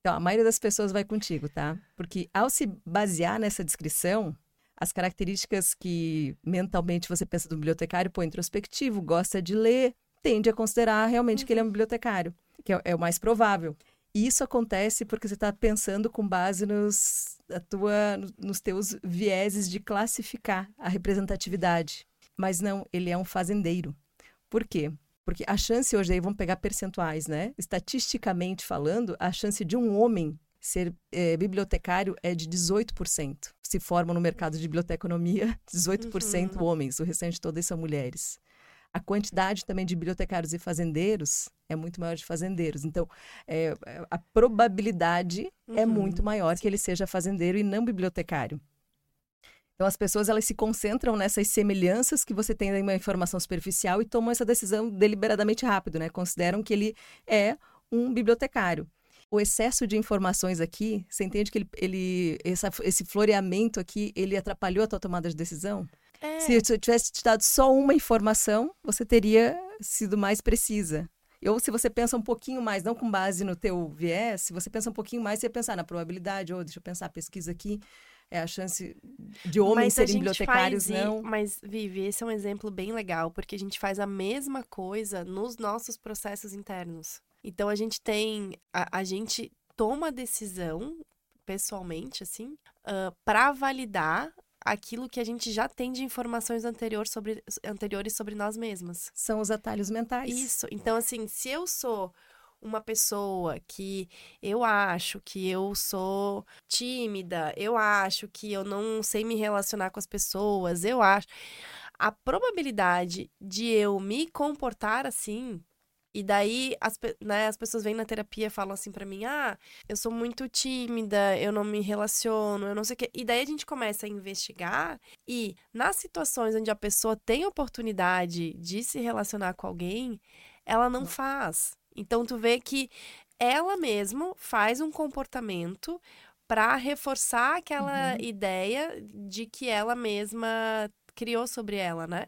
Então, a maioria das pessoas vai contigo, tá? Porque ao se basear nessa descrição, as características que mentalmente você pensa do bibliotecário, pô, introspectivo, gosta de ler, tende a considerar realmente uhum. que ele é um bibliotecário, que é, é o mais provável. E isso acontece porque você está pensando com base nos, a tua, nos teus vieses de classificar a representatividade. Mas não, ele é um fazendeiro. Por quê? Porque a chance hoje, aí vamos pegar percentuais, né? Estatisticamente falando, a chance de um homem ser é, bibliotecário é de 18%. Se formam no mercado de biblioteconomia, 18% uhum. homens, o restante todas são mulheres a quantidade também de bibliotecários e fazendeiros é muito maior de fazendeiros. Então, é, a probabilidade é uhum. é muito maior que ele seja fazendeiro e não bibliotecário. Então, as pessoas elas se concentram nessas semelhanças que você tem em uma informação superficial e tomam essa decisão deliberadamente rápido, né? Consideram que ele é um bibliotecário. O excesso de informações aqui, você entende que ele, ele essa, esse floreamento aqui, ele atrapalhou a tua tomada de decisão? É. Se eu tivesse te dado só uma informação, você teria sido mais precisa. Ou se você pensa um pouquinho mais, não com base no teu viés, se você pensa um pouquinho mais, você pensar na probabilidade, ou deixa eu pensar, pesquisa aqui, é a chance de homens serem bibliotecários, não. Mas, Vivi, esse é um exemplo bem legal, porque a gente faz a mesma coisa nos nossos processos internos. Então, a gente tem, a, a gente toma decisão, pessoalmente, assim, uh, para validar aquilo que a gente já tem de informações anterior sobre, anteriores sobre nós mesmas. São os atalhos mentais. Isso. Então, assim, se eu sou uma pessoa que eu acho que eu sou tímida, eu acho que eu não sei me relacionar com as pessoas, eu acho. A probabilidade de eu me comportar assim e daí as, né, as pessoas vêm na terapia e falam assim para mim: ah, eu sou muito tímida, eu não me relaciono, eu não sei o quê. E daí a gente começa a investigar e nas situações onde a pessoa tem oportunidade de se relacionar com alguém, ela não faz. Então tu vê que ela mesma faz um comportamento para reforçar aquela uhum. ideia de que ela mesma criou sobre ela, né?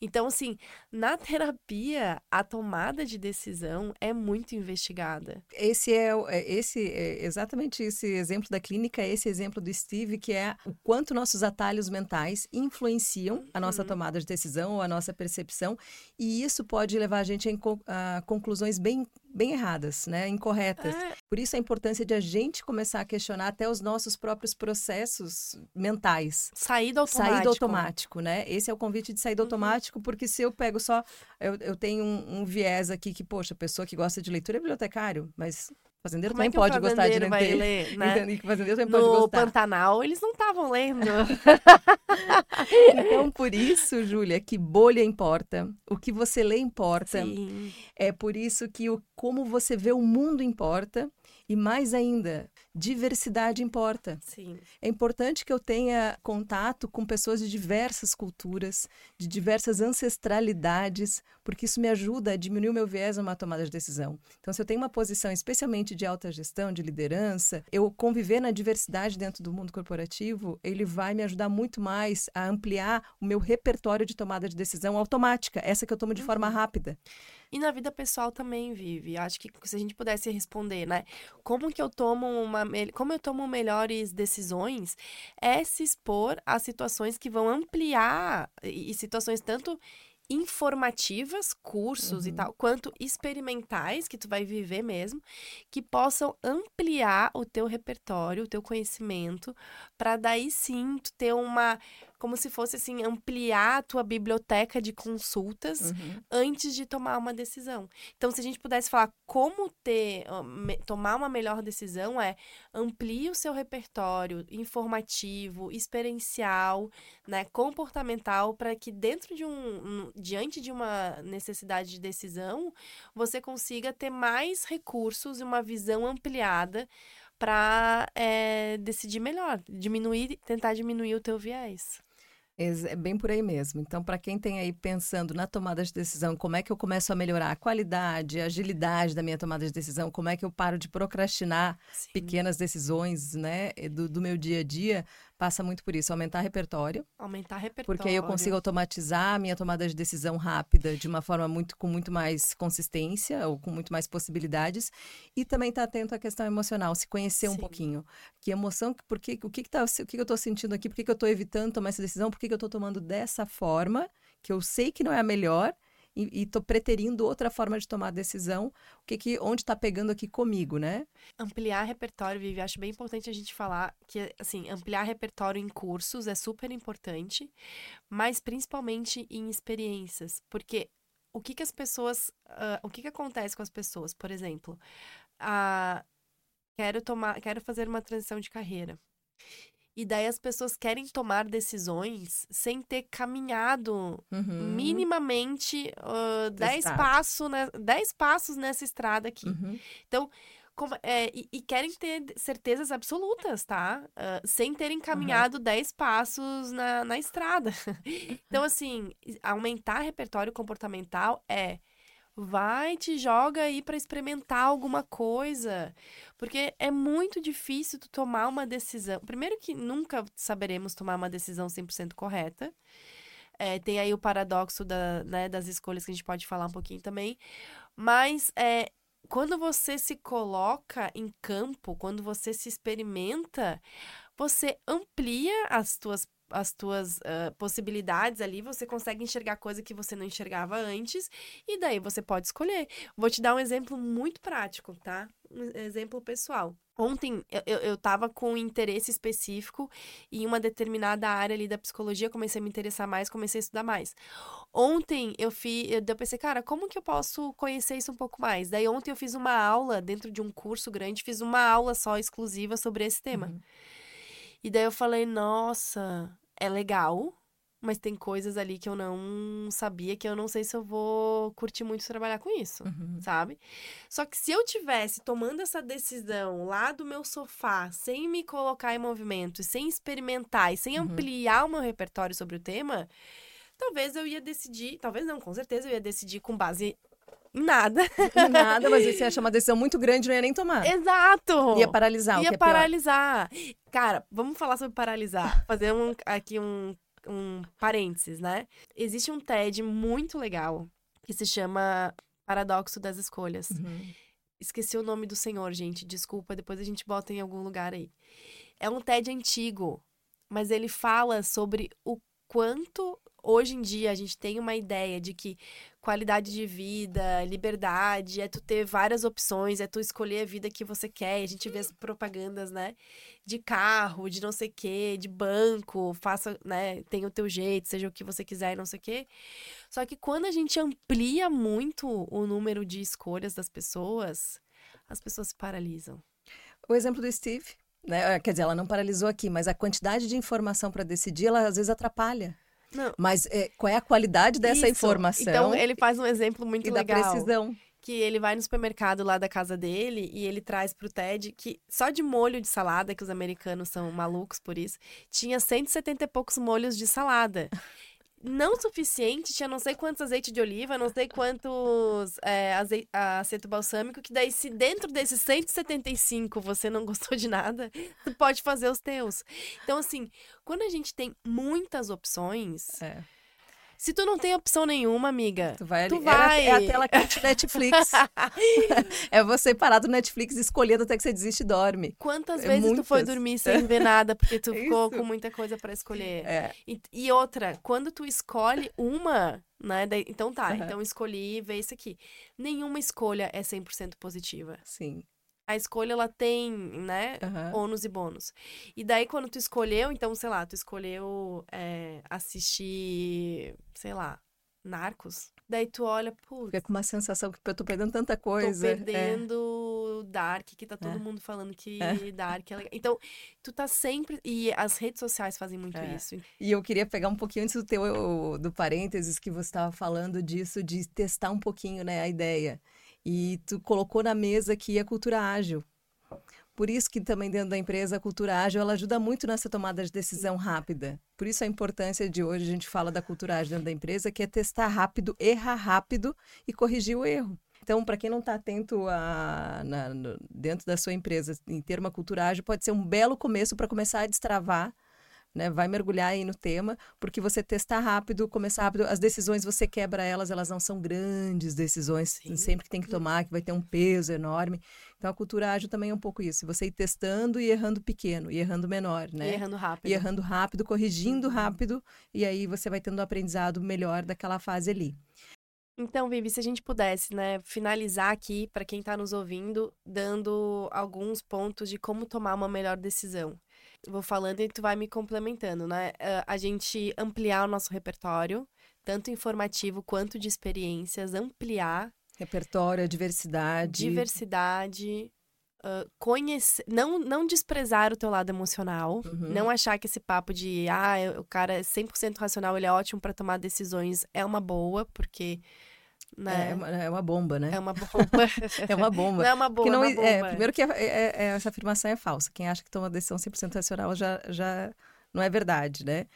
Então, assim, na terapia, a tomada de decisão é muito investigada. Esse é, é esse é exatamente esse exemplo da clínica, esse exemplo do Steve, que é o quanto nossos atalhos mentais influenciam a nossa uhum. tomada de decisão ou a nossa percepção, e isso pode levar a gente a, conclusões bem bem erradas, né? Incorretas. É. Por isso a importância de a gente começar a questionar até os nossos próprios processos mentais. Sair do automático. Sair do automático, né? Esse é o convite de sair do uhum. automático, porque se eu pego só. Eu, eu tenho um, um, viés aqui que, poxa, pessoa que gosta de leitura é bibliotecário, mas Fazendeiro Como também é pode gostar de vai ler, né? fazendeiro também no pode gostar. Pantanal, eles não estavam lendo. então, por isso, Júlia, que bolha importa, o que você lê importa. Sim. É por isso que o como você vê o mundo importa e mais ainda, diversidade importa. Sim. É importante que eu tenha contato com pessoas de diversas culturas, de diversas ancestralidades, porque isso me ajuda a diminuir o meu viés numa tomada de decisão. Então, se eu tenho uma posição especialmente de alta gestão, de liderança, eu conviver na diversidade dentro do mundo corporativo, ele vai me ajudar muito mais a ampliar o meu repertório de tomada de decisão automática, essa que eu tomo de forma uhum. rápida. E na vida pessoal também, Vive. Acho que se a gente pudesse responder, né? Como que eu tomo uma. Como eu tomo melhores decisões é se expor a situações que vão ampliar e situações tanto informativas, cursos uhum. e tal, quanto experimentais que tu vai viver mesmo, que possam ampliar o teu repertório, o teu conhecimento, para daí sim tu ter uma como se fosse assim ampliar a tua biblioteca de consultas uhum. antes de tomar uma decisão. Então, se a gente pudesse falar como ter tomar uma melhor decisão é amplie o seu repertório informativo, experiencial, né, comportamental para que dentro de um diante de uma necessidade de decisão, você consiga ter mais recursos e uma visão ampliada para é, eh, decidir melhor, diminuir, tentar diminuir o teu viés. É bem por aí mesmo. Então, para quem tem aí pensando na tomada de decisão, como é que eu começo a melhorar a qualidade, a agilidade da minha tomada de decisão, como é que eu paro de procrastinar Sim. pequenas decisões, né, do, do meu dia a dia, passa muito por isso, aumentar repertório. Aumentar repertório. Porque aí eu consigo automatizar a minha tomada de decisão rápida de uma forma muito com muito mais consistência ou com muito mais possibilidades e também estar tá atento à questão emocional, se conhecer Sim. um pouquinho. Que emoção, por que, o que que tá, o que, que eu estou sentindo aqui, por que, que eu estou evitando tomar essa decisão, por que, que eu estou tomando dessa forma, que eu sei que não é a melhor e estou preterindo outra forma de tomar decisão, o que, que onde está pegando aqui comigo, né? Ampliar repertório, Vivi, acho bem importante a gente falar que, assim, ampliar repertório em cursos é super importante, mas principalmente em experiências, porque o que que as pessoas, uh, o que que acontece com as pessoas, por exemplo, uh, quero tomar, quero fazer uma transição de carreira. E daí as pessoas querem tomar decisões sem ter caminhado uhum. minimamente uh, dez, passo, né, dez passos nessa estrada aqui. Uhum. Então, como, é, e, e, querem ter certezas absolutas, tá? Uh, sem terem caminhado uhum. dez passos na, na estrada. então, assim, aumentar repertório comportamental é Vai, te joga aí para experimentar alguma coisa. Porque é muito difícil tu tomar uma decisão. Primeiro que nunca saberemos tomar uma decisão 100% correta. É, tem aí o paradoxo da, né, das escolhas que a gente pode falar um pouquinho também. Mas é, quando você se coloca em campo, quando você se experimenta, você amplia as tuas as tuas uh, possibilidades ali, você consegue enxergar coisa que você não enxergava antes, e daí você pode escolher. Vou te dar um exemplo muito prático, tá? Um exemplo pessoal. Ontem eu, eu tava com um interesse específico em uma determinada área ali da psicologia, comecei a me interessar mais, comecei a estudar mais. Ontem eu fiz, eu pensei, cara, como que eu posso conhecer isso um pouco mais? Daí ontem eu fiz uma aula dentro de um curso grande, fiz uma aula só exclusiva sobre esse tema. Uhum. E daí eu falei, nossa, é legal, mas tem coisas ali que eu não sabia, que eu não sei se eu vou curtir muito trabalhar com isso, uhum. sabe? Só que se eu tivesse tomando essa decisão lá do meu sofá, sem me colocar em movimento, sem experimentar e sem uhum. ampliar o meu repertório sobre o tema, talvez eu ia decidir, talvez não, com certeza eu ia decidir com base Nada. Nada, mas você acha uma decisão muito grande, não ia nem tomar. Exato. Ia paralisar. Ia é paralisar. Pior. Cara, vamos falar sobre paralisar. Fazer um, aqui um, um parênteses, né? Existe um TED muito legal que se chama Paradoxo das Escolhas. Uhum. Esqueci o nome do senhor, gente. Desculpa, depois a gente bota em algum lugar aí. É um TED antigo, mas ele fala sobre o quanto hoje em dia a gente tem uma ideia de que qualidade de vida, liberdade, é tu ter várias opções, é tu escolher a vida que você quer. A gente vê as propagandas, né? De carro, de não sei o quê, de banco, faça, né? Tem o teu jeito, seja o que você quiser e não sei o quê. Só que quando a gente amplia muito o número de escolhas das pessoas, as pessoas se paralisam. O exemplo do Steve, né? Quer dizer, ela não paralisou aqui, mas a quantidade de informação para decidir, ela às vezes atrapalha. Não. Mas é, qual é a qualidade dessa Isso. informação? Então, ele faz um exemplo muito e legal. da precisão. Que ele vai no supermercado lá da casa dele e ele traz pro Ted que só de molho de salada, que os americanos são malucos por isso, tinha 170 e poucos molhos de salada não suficiente, tinha não sei quantos azeite de oliva, não sei quantos é, azeite, aceto balsâmico, que daí se dentro desses 175 você não gostou de nada, tu pode fazer os teus. Então, assim, quando a gente tem muitas opções... É se tu não tem opção nenhuma, amiga, tu vai. Tu vai. É, a tela quente Netflix. é você parar do Netflix escolhendo até que você desiste e dorme. Quantas é vezes muitas. tu foi dormir sem ver nada porque tu ficou com muita coisa para escolher? É. E, e, outra, quando tu escolhe uma, né? Daí, então tá, uhum. então escolhi ver isso aqui. Nenhuma escolha é 100% positiva. Sim a escolha ela tem, né, uhum. ônus e bônus. E daí quando tu escolheu, então, sei lá, tu escolheu é, assistir, sei lá, Narcos. Daí tu olha, putz. Fica com uma sensação que eu tô perdendo tanta coisa. Tô perdendo é. Dark, que tá todo é. mundo falando que é. Dark é legal. Então, tu tá sempre. E as redes sociais fazem muito é. isso. E eu queria pegar um pouquinho antes do teu do parênteses que você estava falando disso, de testar um pouquinho, né, a ideia. E tu colocou na mesa aqui a cultura ágil. Por isso que também dentro da empresa a cultura ágil ela ajuda muito nessa tomada de decisão rápida. Por isso a importância de hoje a gente fala da cultura ágil dentro da empresa, que é testar rápido, errar rápido e corrigir o erro. Então, para quem não está atento a, na, no, dentro da sua empresa em ter uma cultura ágil, pode ser um belo começo para começar a destravar né? Vai mergulhar aí no tema, porque você testar rápido, começar rápido, as decisões você quebra elas, elas não são grandes decisões, Sim. sempre que tem que tomar, que vai ter um peso enorme. Então a cultura ágil também é um pouco isso, você ir testando e errando pequeno, e errando menor, né? E errando rápido. E errando rápido, corrigindo uhum. rápido, e aí você vai tendo um aprendizado melhor daquela fase ali. Então, Vivi, se a gente pudesse, né, finalizar aqui para quem está nos ouvindo, dando alguns pontos de como tomar uma melhor decisão vou falando e tu vai me complementando, né? Uh, a gente ampliar o nosso repertório, tanto informativo quanto de experiências, ampliar. Repertório, diversidade. Diversidade. Uh, conhecer, não, não desprezar o teu lado emocional, uhum. não achar que esse papo de ah, o cara é 100% racional, ele é ótimo para tomar decisões é uma boa, porque né? É, uma, é uma bomba, né? É uma bomba. é uma bomba. Não é uma bomba, não, é uma bomba. É, primeiro que é, é, é, essa afirmação é falsa. Quem acha que toma decisão 100% racional já, já não é verdade, né?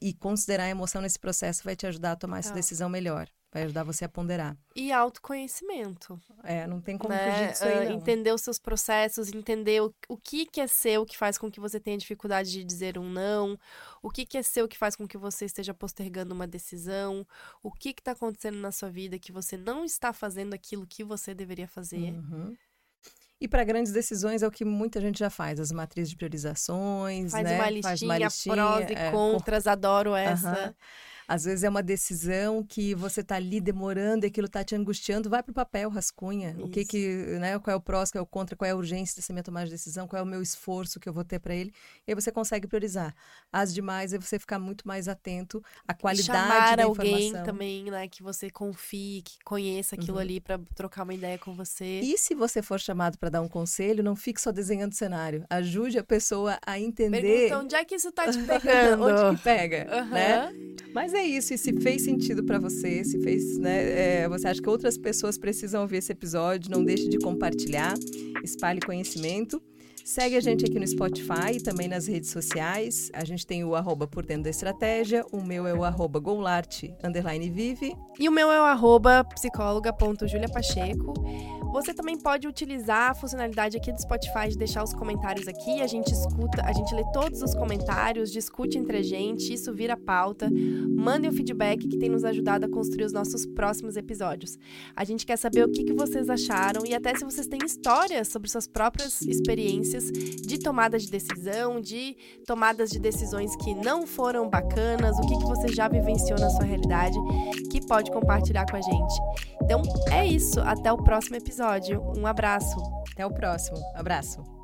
E considerar a emoção nesse processo vai te ajudar a tomar essa decisão melhor. Vai ajudar você a ponderar. E autoconhecimento. É, não tem como né? fugir disso aí, não. Entender os seus processos, entender o, o que, que é seu que faz com que você tenha dificuldade de dizer um não, o que, que é seu que faz com que você esteja postergando uma decisão, o que está acontecendo na sua vida que você não está fazendo aquilo que você deveria fazer. Uhum. E para grandes decisões é o que muita gente já faz, as matrizes de priorizações, faz né? Uma listinha, faz uma listinha, prós e é, contras, adoro essa. Uhum. Às vezes é uma decisão que você está ali demorando e aquilo está te angustiando, vai para o papel, rascunha. Isso. O que que, né, qual é o prós, qual é o contra, qual é a urgência dessa minha tomada de decisão, qual é o meu esforço que eu vou ter para ele. E aí você consegue priorizar. As demais é você ficar muito mais atento à qualidade Chamar da alguém também, né, que você confie, que conheça aquilo uhum. ali para trocar uma ideia com você. E se você for chamado para dar um conselho, não fique só desenhando cenário. Ajude a pessoa a entender. Pergunta onde é que isso está te pegando? onde que pega, uhum. né? Mas é isso. E se fez sentido para você, se fez, né? É, você acha que outras pessoas precisam ouvir esse episódio, não deixe de compartilhar, espalhe conhecimento. Segue a gente aqui no Spotify e também nas redes sociais. A gente tem o arroba por dentro da estratégia. O meu é o arroba Goulart, underline vive. E o meu é o arroba psicóloga.juliapacheco. Você também pode utilizar a funcionalidade aqui do Spotify de deixar os comentários aqui. A gente escuta, a gente lê todos os comentários, discute entre a gente, isso vira pauta. Mandem o feedback que tem nos ajudado a construir os nossos próximos episódios. A gente quer saber o que, que vocês acharam e até se vocês têm histórias sobre suas próprias experiências de tomada de decisão, de tomadas de decisões que não foram bacanas, o que, que você já vivenciou na sua realidade, que pode compartilhar com a gente. Então é isso. Até o próximo episódio. Um abraço. Até o próximo. Abraço.